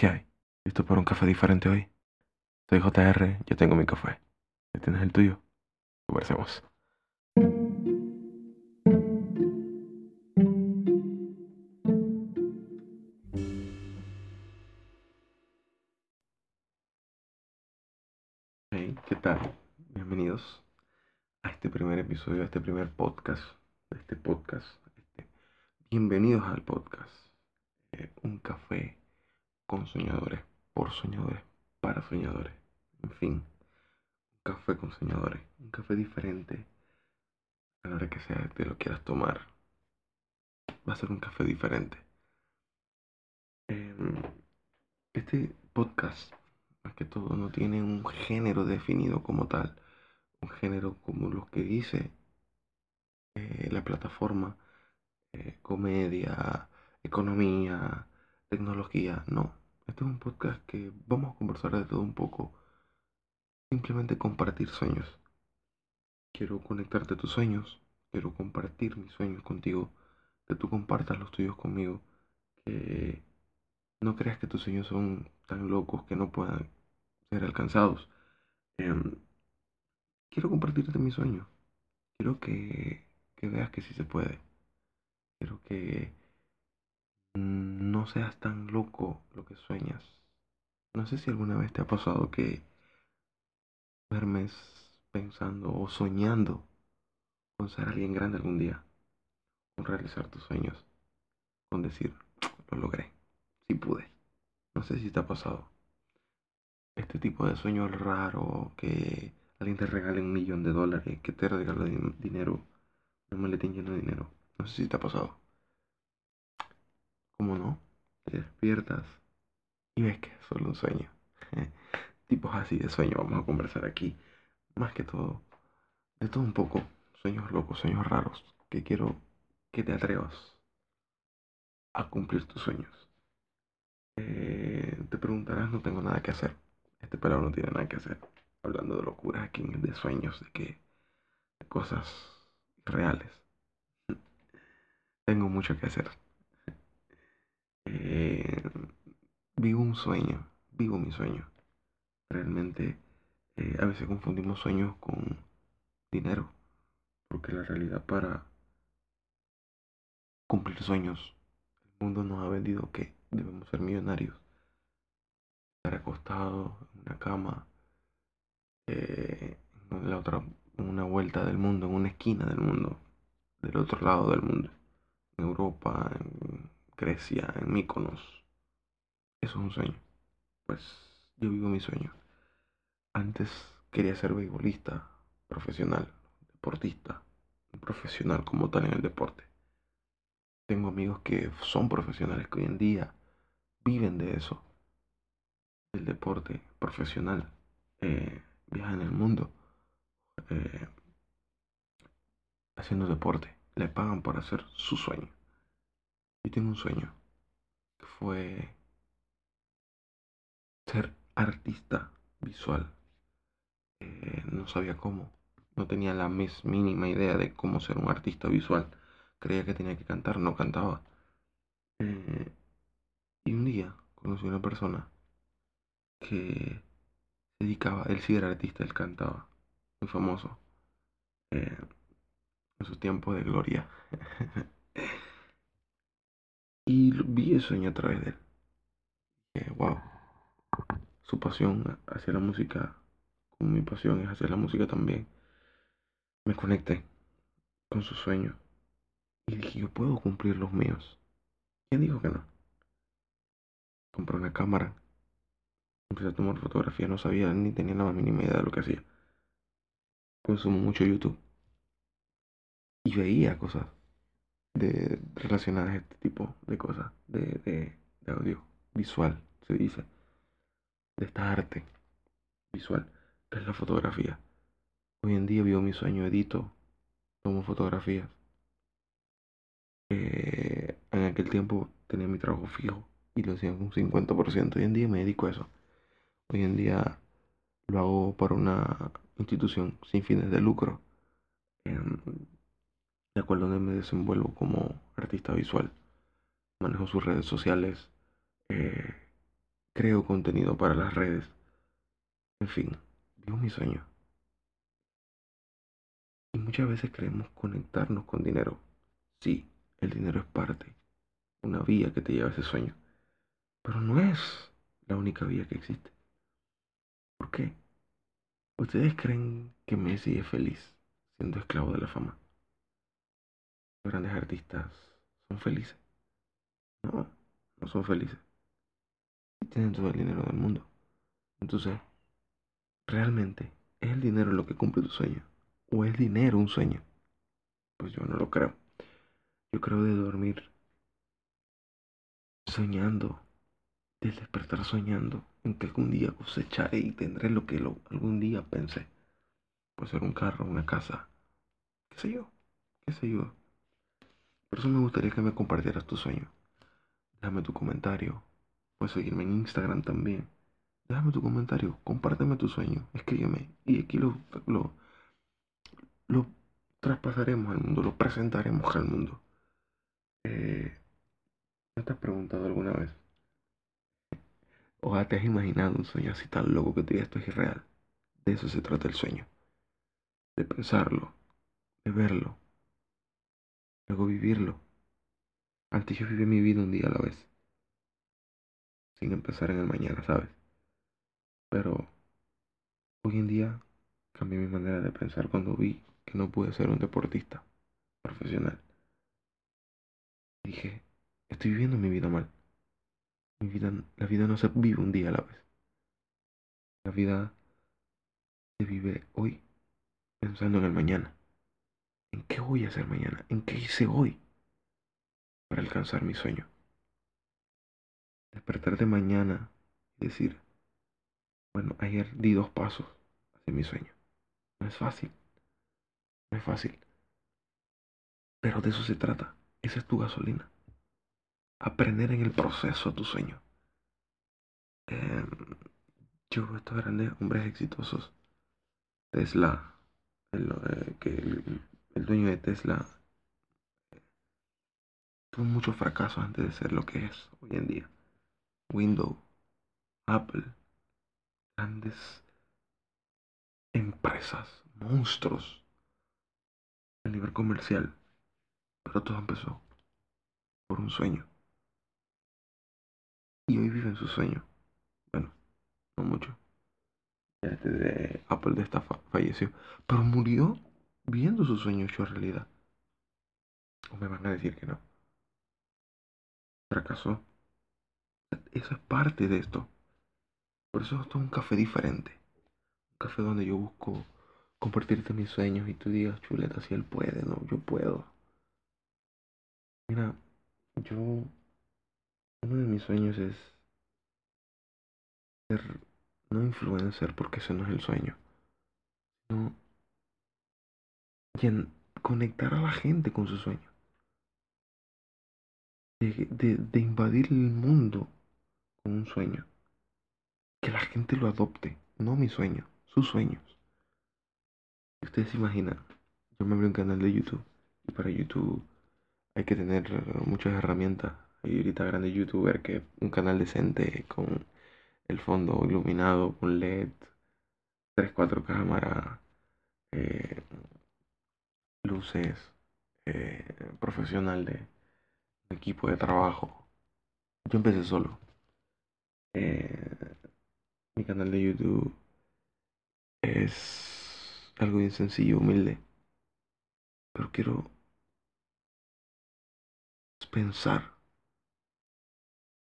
¿Qué hay? ¿Listo para un café diferente hoy? Soy JR, yo tengo mi café. ¿Ya tienes el tuyo? Conversemos. Hey, ¿qué tal? Bienvenidos a este primer episodio, a este primer podcast, a este podcast. este- Bienvenidos al podcast. eh, un café con soñadores, por soñadores, para soñadores. En fin, un café con soñadores, un café diferente. A la hora que sea te lo quieras tomar, va a ser un café diferente. Em, Este podcast, más que todo, no tiene un género definido como tal, un género como los que dice eh, la plataforma, eh, comedia, economía, tecnología. No, este es un podcast que vamos a conversar de todo un poco, simplemente compartir sueños. Quiero conectarte tus sueños, quiero compartir mis sueños contigo, que tú compartas los tuyos conmigo, que no creas que tus sueños son tan locos que no puedan ser alcanzados. Em, quiero compartirte mis sueños. Quiero que, que veas que sí se puede. Quiero que no seas tan loco lo que sueñas. No sé si alguna vez te ha pasado que duermes pensando o soñando con ser alguien grande algún día, con realizar tus sueños, con decir, lo logré, sí pude. No sé si te ha pasado. Este tipo de sueño raro, que alguien te regale un millón de dólares, que te regale din- dinero, un maletín lleno de dinero. No sé si te ha pasado. ¿Cómo no? Te despiertas y ves que es solo un sueño. Tipos así de sueño vamos a conversar aquí. Más que todo, de todo un poco. Sueños locos, sueños raros. Que quiero que te atrevas a cumplir tus sueños. Eh, te preguntarás, no tengo nada que hacer. Este pelado no tiene nada que hacer. Hablando de locuras aquí, de sueños, de que de cosas reales. Tengo mucho que hacer. Eh, vivo un sueño, vivo mi sueño. Realmente eh, a veces confundimos sueños con dinero, porque la realidad para cumplir sueños, el mundo nos ha vendido que debemos ser millonarios, estar acostados en una cama, eh, en la otra, en una vuelta del mundo, en una esquina del mundo, del otro lado del mundo, en Europa, Grecia, en Mykonos. Eso es un sueño. Pues yo vivo mi sueño. Antes quería ser beisbolista profesional, deportista, profesional como tal en el deporte. Tengo amigos que son profesionales que hoy en día viven de eso, del deporte profesional, eh, viajan el mundo eh, haciendo deporte, le pagan por hacer su sueño. Yo tengo un sueño que fue ser artista visual. Eh, no sabía cómo, no tenía la más mínima idea de cómo ser un artista visual. Creía que tenía que cantar, no cantaba. Eh, y un día conocí a una persona que se dedicaba, él sí era artista, él cantaba, muy famoso, eh, en su tiempo de gloria. y vi el sueño a través de él. Wow, su pasión hacia la música, como mi pasión es hacia la música también. Me conecté con su sueño y dije, yo puedo cumplir los míos. ¿Quién dijo que no? Compré una cámara, empecé a tomar fotografías, no sabía ni tenía la más mínima idea de lo que hacía. Consumo mucho YouTube y veía cosas de, relacionadas a este tipo de cosas, de, de, audio visual, se dice, de esta arte visual, que es la fotografía. Hoy en día vivo mi sueño, edito, tomo fotografías. Eh, en aquel tiempo tenía mi trabajo fijo y lo hacía un 50%. Hoy en día me dedico a eso. Hoy en día lo hago para una institución sin fines de lucro, em, la cual donde me desenvuelvo como artista visual. Manejo sus redes sociales, eh, creo contenido para las redes. En fin, vivo mi sueño. Y muchas veces queremos conectarnos con dinero. Sí, el dinero es parte, una vía que te lleva a ese sueño. Pero no es la única vía que existe. ¿Por qué? ¿Ustedes creen que Messi es feliz siendo esclavo de la fama? Grandes artistas son felices. No, no son felices. Tienen todo el dinero del mundo. Entonces, ¿realmente es el dinero lo que cumple tu sueño? ¿O es dinero un sueño? Pues yo no lo creo. Yo creo de dormir soñando, de despertar soñando en que algún día cosecharé y tendré lo que algún día pensé. Puede ser un carro, una casa, qué sé yo, qué sé yo. Por eso me gustaría que me compartieras tu sueño. Déjame tu comentario. Puedes seguirme en Instagram también. Déjame tu comentario, compárteme tu sueño, escríbeme y aquí lo, lo, lo traspasaremos al mundo, lo presentaremos al mundo. Eh, ¿No te has preguntado alguna vez? ¿O te has imaginado un sueño así tan loco que te diga esto es irreal? De eso se trata el sueño. De pensarlo, de verlo, luego vivirlo. Antes yo vivía mi vida un día a la vez, sin empezar en el mañana, ¿sabes? Pero hoy en día cambié mi manera de pensar cuando vi que no pude ser un deportista profesional. Dije, estoy viviendo mi vida mal. La vida no se vive un día a la vez. La vida se vive hoy, pensando en el mañana. ¿En qué voy a hacer mañana? ¿En qué hice hoy para alcanzar mi sueño? Despertar de mañana y decir, bueno, ayer di dos pasos hacia mi sueño. No es fácil. No es fácil. Pero de eso se trata. Esa es tu gasolina. Aprender en el proceso a tu sueño. Em, yo veo estos grandes hombres exitosos. Tesla, eh, que dueño de Tesla tuvo muchos fracasos antes de ser lo que es hoy en día. Windows, Apple, grandes empresas, monstruos a nivel comercial. Pero todo empezó por un sueño. Y hoy viven su sueño. Bueno, no mucho. Ya desde Apple de esta falleció. Pero murió viendo su sueño hecho realidad. O me van a decir que no. Fracasó. Eso es parte de esto. Por eso esto es un café diferente. Un café donde yo busco compartirte mis sueños y tú digas, chuleta, si él puede, no, yo puedo. Mira, yo, uno de mis sueños es ser, no influencer, porque ese no es el sueño, conectar a la gente con su sueño. De, de invadir el mundo con un sueño. Que la gente lo adopte, no mi sueño, sus sueños. Ustedes se imaginan, yo me abrí un canal de YouTube y para YouTube hay que tener muchas herramientas. Hay ahorita grandes youtubers que un canal decente con el fondo iluminado con LED, 3, 4 cámaras, eh, luces, eh, profesional de equipo de trabajo. Yo empecé solo. Eh, mi canal de YouTube es algo bien sencillo, humilde. Pero quiero pensar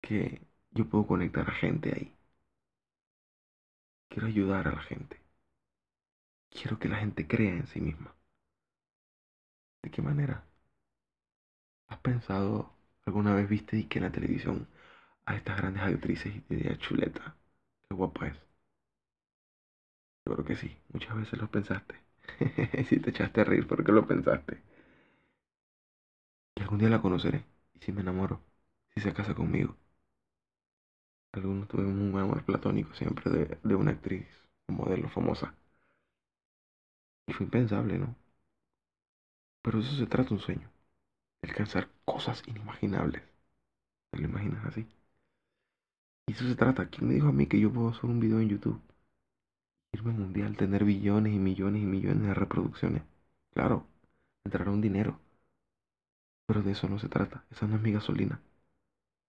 que yo puedo conectar a gente ahí. Quiero ayudar a la gente. Quiero que la gente crea en sí misma. ¿De qué manera? ¿Has pensado alguna vez viste que en la televisión a estas grandes actrices y te diga chuleta? Qué guapa es. Yo creo que sí, muchas veces lo pensaste. si te echaste a reír porque lo pensaste. Y algún día la conoceré. Y si me enamoro, si se casa conmigo. Algunos tuvimos un amor platónico siempre de, de una actriz, un modelo famosa. Y fue impensable, ¿no? Pero eso se trata un sueño. Alcanzar cosas inimaginables. ¿Te lo imaginas así? Y eso se trata. ¿Quién me dijo a mí que yo puedo hacer un video en YouTube? Irme mundial, tener billones y millones y millones de reproducciones. Claro, entrará un dinero. Pero de eso no se trata. Esa no es mi gasolina.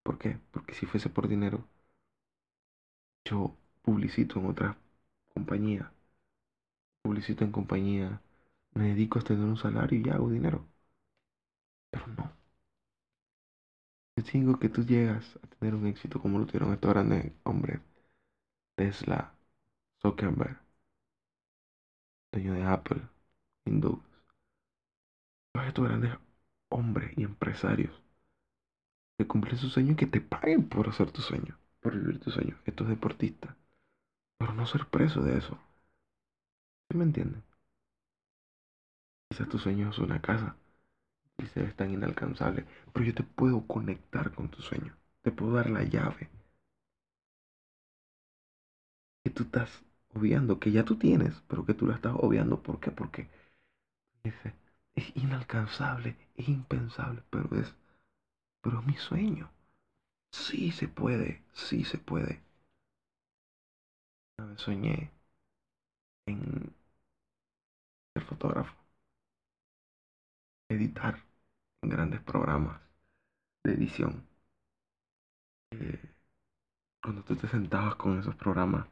¿Por qué? Porque si fuese por dinero, yo publicito en otra compañía. Publicito en compañía. Me dedico a tener un salario y hago dinero. Pero no. Yo digo que tú llegas a tener un éxito como lo tuvieron estos grandes hombres. Tesla, Zuckerberg, dueño de Apple, Windows. Todos estos grandes hombres y empresarios que cumplen su sueño y que te paguen por hacer tu sueño, por vivir tu sueño. Estos deportistas. Pero no ser preso de eso. ¿Sí me entienden? Quizás tu sueño es una casa y se ves tan inalcanzable, pero yo te puedo conectar con tu sueño. Te puedo dar la llave que tú estás obviando, que ya tú tienes, pero que tú la estás obviando. ¿Por qué? Porque dice, es inalcanzable, es impensable, pero es, pero es mi sueño. Sí se puede, sí se puede. Una vez soñé en ser fotógrafo, editar en grandes programas de edición. Eh, cuando tú te sentabas con esos programas,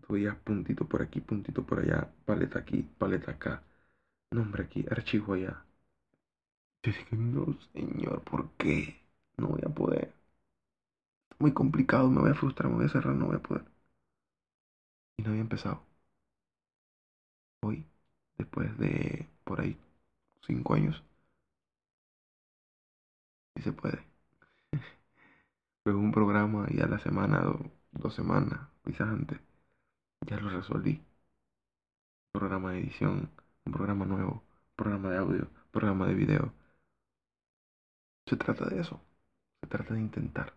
tú veías puntito por aquí, puntito por allá, paleta aquí, paleta acá, nombre aquí, archivo allá. Yo dije, no, señor, ¿por qué? No voy a poder. muy complicado, me voy a frustrar, me voy a cerrar, no voy a poder. Y no había empezado. Hoy, después de por ahí cinco años, sí se puede. Un programa y a la semana, dos semanas, quizás antes, ya lo resolví. Programa de edición, un programa nuevo, programa de audio, programa de video. Se trata de eso. Se trata de intentar.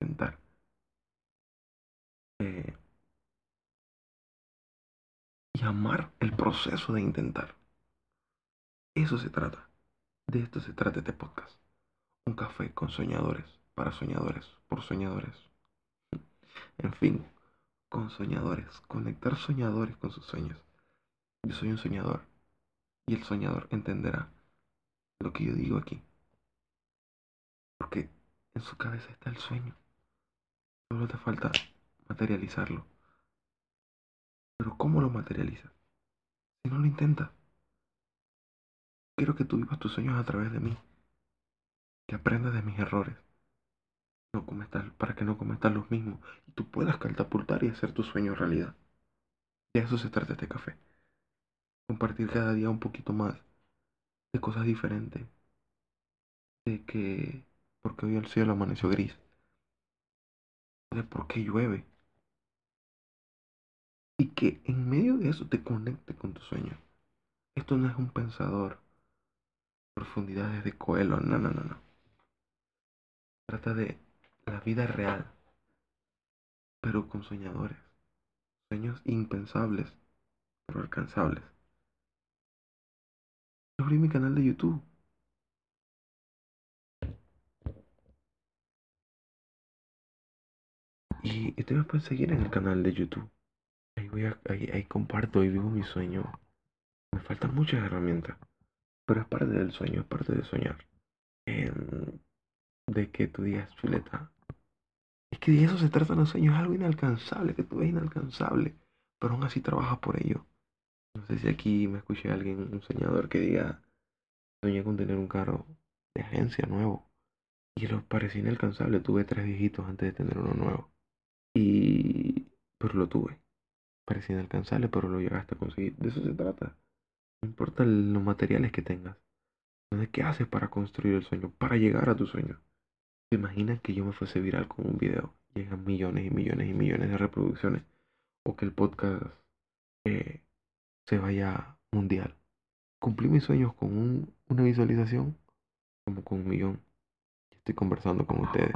Intentar. Eh, y el proceso de intentar. Eso se trata. De esto se trata este podcast. Un café con soñadores, para soñadores, por soñadores. En fin, con soñadores, conectar soñadores con sus sueños. Yo soy un soñador y el soñador entenderá lo que yo digo aquí. Porque en su cabeza está el sueño. Solo te falta materializarlo. Pero ¿cómo lo materializas? Si no lo intentas. Quiero que tú vivas tus sueños a través de mí. Que aprendas de mis errores. No cometas, para que no cometas los mismos. Y tú puedas catapultar y hacer tu sueño realidad. De eso se trata este café. Compartir cada día un poquito más de cosas diferentes. De que, porque hoy el cielo amaneció gris. De por qué llueve y que en medio de eso te conecte con tu sueño. Esto no es un pensador, profundidades de Coelho, no, no, no, no. Trata de la vida real, pero con soñadores, sueños impensables, pero alcanzables. abrí mi canal de YouTube. Y te me puedes seguir en el canal de YouTube. Ahí, voy ahí, comparto y vivo mi sueño. Me faltan muchas herramientas, pero es parte del sueño, es parte de soñar. De que tú digas, chuleta, es que de eso se trata los sueños, es algo inalcanzable, que tú ves inalcanzable, pero aún así trabajas por ello. No sé si aquí me escuché alguien, un soñador que diga, soñé con tener un carro de agencia nuevo. Y lo parecía inalcanzable, tuve tres viejitos antes de tener uno nuevo. Y... pero lo tuve parecía inalcanzable, pero lo llegaste a conseguir. De eso se trata. Importa los materiales que tengas. ¿De qué haces para construir el sueño? Para llegar a tu sueño. ¿Te imaginas que yo me fuese viral con un video? Llegan millones y millones y millones de reproducciones. O que el podcast eh, se vaya mundial. Cumplí mis sueños con una visualización como con un millón. Estoy conversando con ustedes.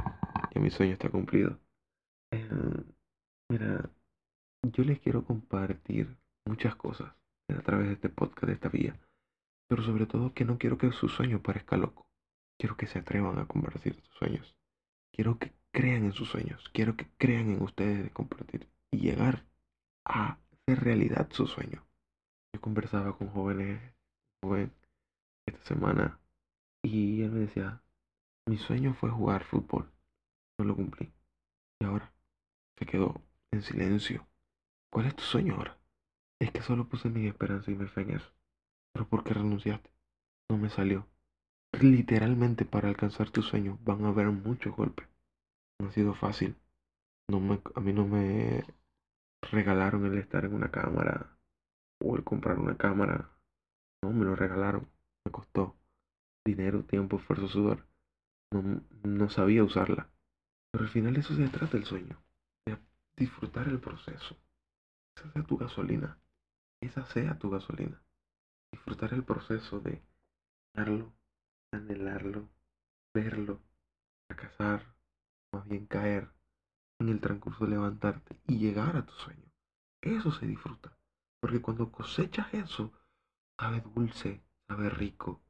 Y mi sueño está cumplido. Eh, mira, yo les quiero compartir muchas cosas a través de este podcast, de esta vía. Pero sobre todo que no quiero que su sueño parezca loco. Quiero que se atrevan a convertir sus sueños. Quiero que crean en sus sueños. Quiero que crean en ustedes de compartir y llegar a hacer realidad su sueño. Yo conversaba con jóvenes, joven esta semana y él me decía, mi sueño fue jugar fútbol. No lo cumplí. Y ahora se quedó en silencio. ¿Cuál es tu sueño ahora? Es que solo puse mi esperanza y mi fe en eso. Pero ¿por qué renunciaste? No me salió. Literalmente para alcanzar tu sueño van a haber muchos golpes. No ha sido fácil. No me, a mí no me regalaron el estar en una cámara o el comprar una cámara. No, me lo regalaron. Me costó dinero, tiempo, esfuerzo, sudor. No, no sabía usarla. Pero al final eso se trata el sueño. Disfrutar el proceso. Esa sea tu gasolina. Esa sea tu gasolina. Disfrutar el proceso de darlo, anhelarlo, verlo, fracasar, más bien caer en el transcurso de levantarte y llegar a tu sueño. Eso se disfruta. Porque cuando cosechas eso, sabe dulce, sabe rico.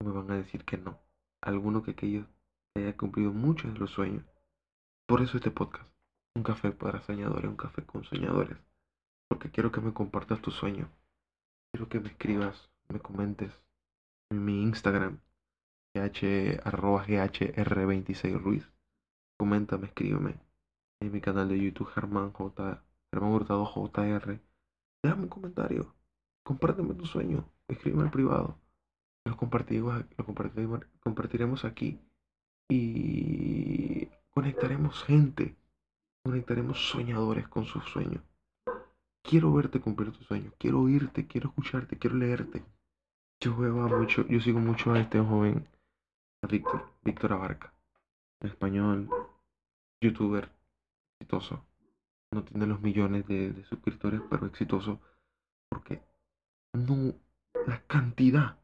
No me van a decir que no. Alguno que, que haya cumplido muchos de los sueños. Por eso este podcast. Un café para soñadores, un café con soñadores. Porque quiero que me compartas tu sueño. Quiero que me escribas, me comentes en mi Instagram, gh, arroba ghr26 ruiz. Coméntame, escríbeme en mi canal de YouTube Germán J. Germán Hurtado JR. Déjame un comentario. Compárteme tu sueño. Escríbeme al privado. Lo compartiremos, lo compartiremos aquí. Y conectaremos gente. Conectaremos soñadores con sus sueños. Quiero verte cumplir tu sueño. Quiero oírte, quiero escucharte, quiero leerte. Yo veo mucho, yo sigo mucho a este joven, a Víctor, Víctor Abarca. Español, youtuber exitoso. No tiene los millones de, suscriptores, pero exitoso. Porque no, la cantidad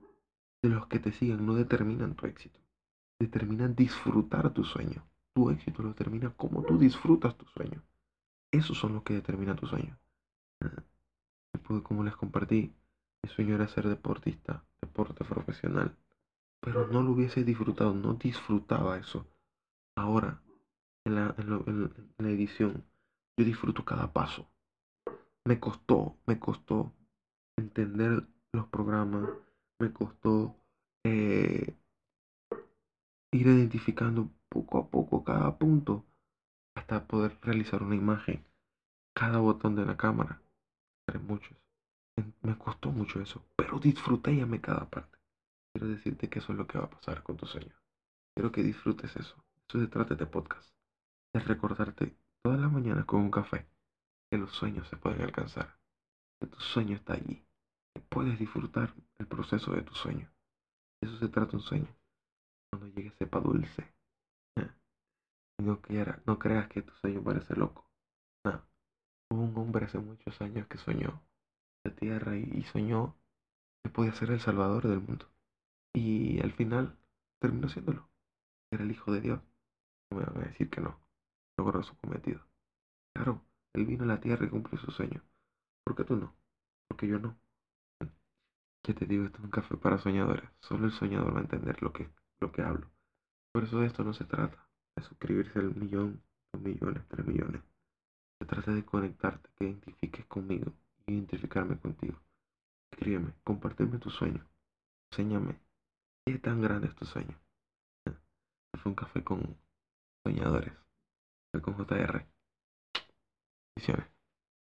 de los que te siguen no determinan tu éxito. Determinan disfrutar tu sueño. Tu éxito lo determina como tú disfrutas tu sueño. Esos son los que determinan tu sueño. Como les compartí, mi sueño era ser deportista, deporte profesional. Pero no lo hubiese disfrutado, no disfrutaba eso. Ahora en la, edición. Yo disfruto cada paso. Me costó, me costó entender los programas, me costó eh, ir identificando poco a poco cada punto hasta poder realizar una imagen, cada botón de la cámara. Muchos. Me costó mucho eso, pero disfruté y amé cada parte. Quiero decirte que eso es lo que va a pasar con tu sueño. Quiero que disfrutes eso. Eso se trata de podcast es recordarte todas las mañanas con un café que los sueños se pueden alcanzar, que tu sueño está allí, puedes disfrutar el proceso de tu sueño. Eso se trata un sueño. Cuando llegue sepa dulce. No, quiera, no creas que tu sueño parece loco. No. Hubo un hombre hace muchos años que soñó la tierra y soñó que podía ser el salvador del mundo. Y al final terminó siéndolo. Era el hijo de Dios. No me van a decir que no logró su cometido. Claro, él vino a la tierra y cumplió su sueño. ¿Por qué tú no? Porque yo no. ¿Qué te digo? Esto es un café para soñadores. Solo el soñador va a entender lo que, lo que hablo. Por eso de esto no se trata. De suscribirse al millón, dos millones, tres millones. Trata de conectarte, que identifiques conmigo y identificarme contigo. Escríbeme, compárteme tu sueño. Enséñame qué tan grande es tu sueño. Fue un café con soñadores con JR. Visiones.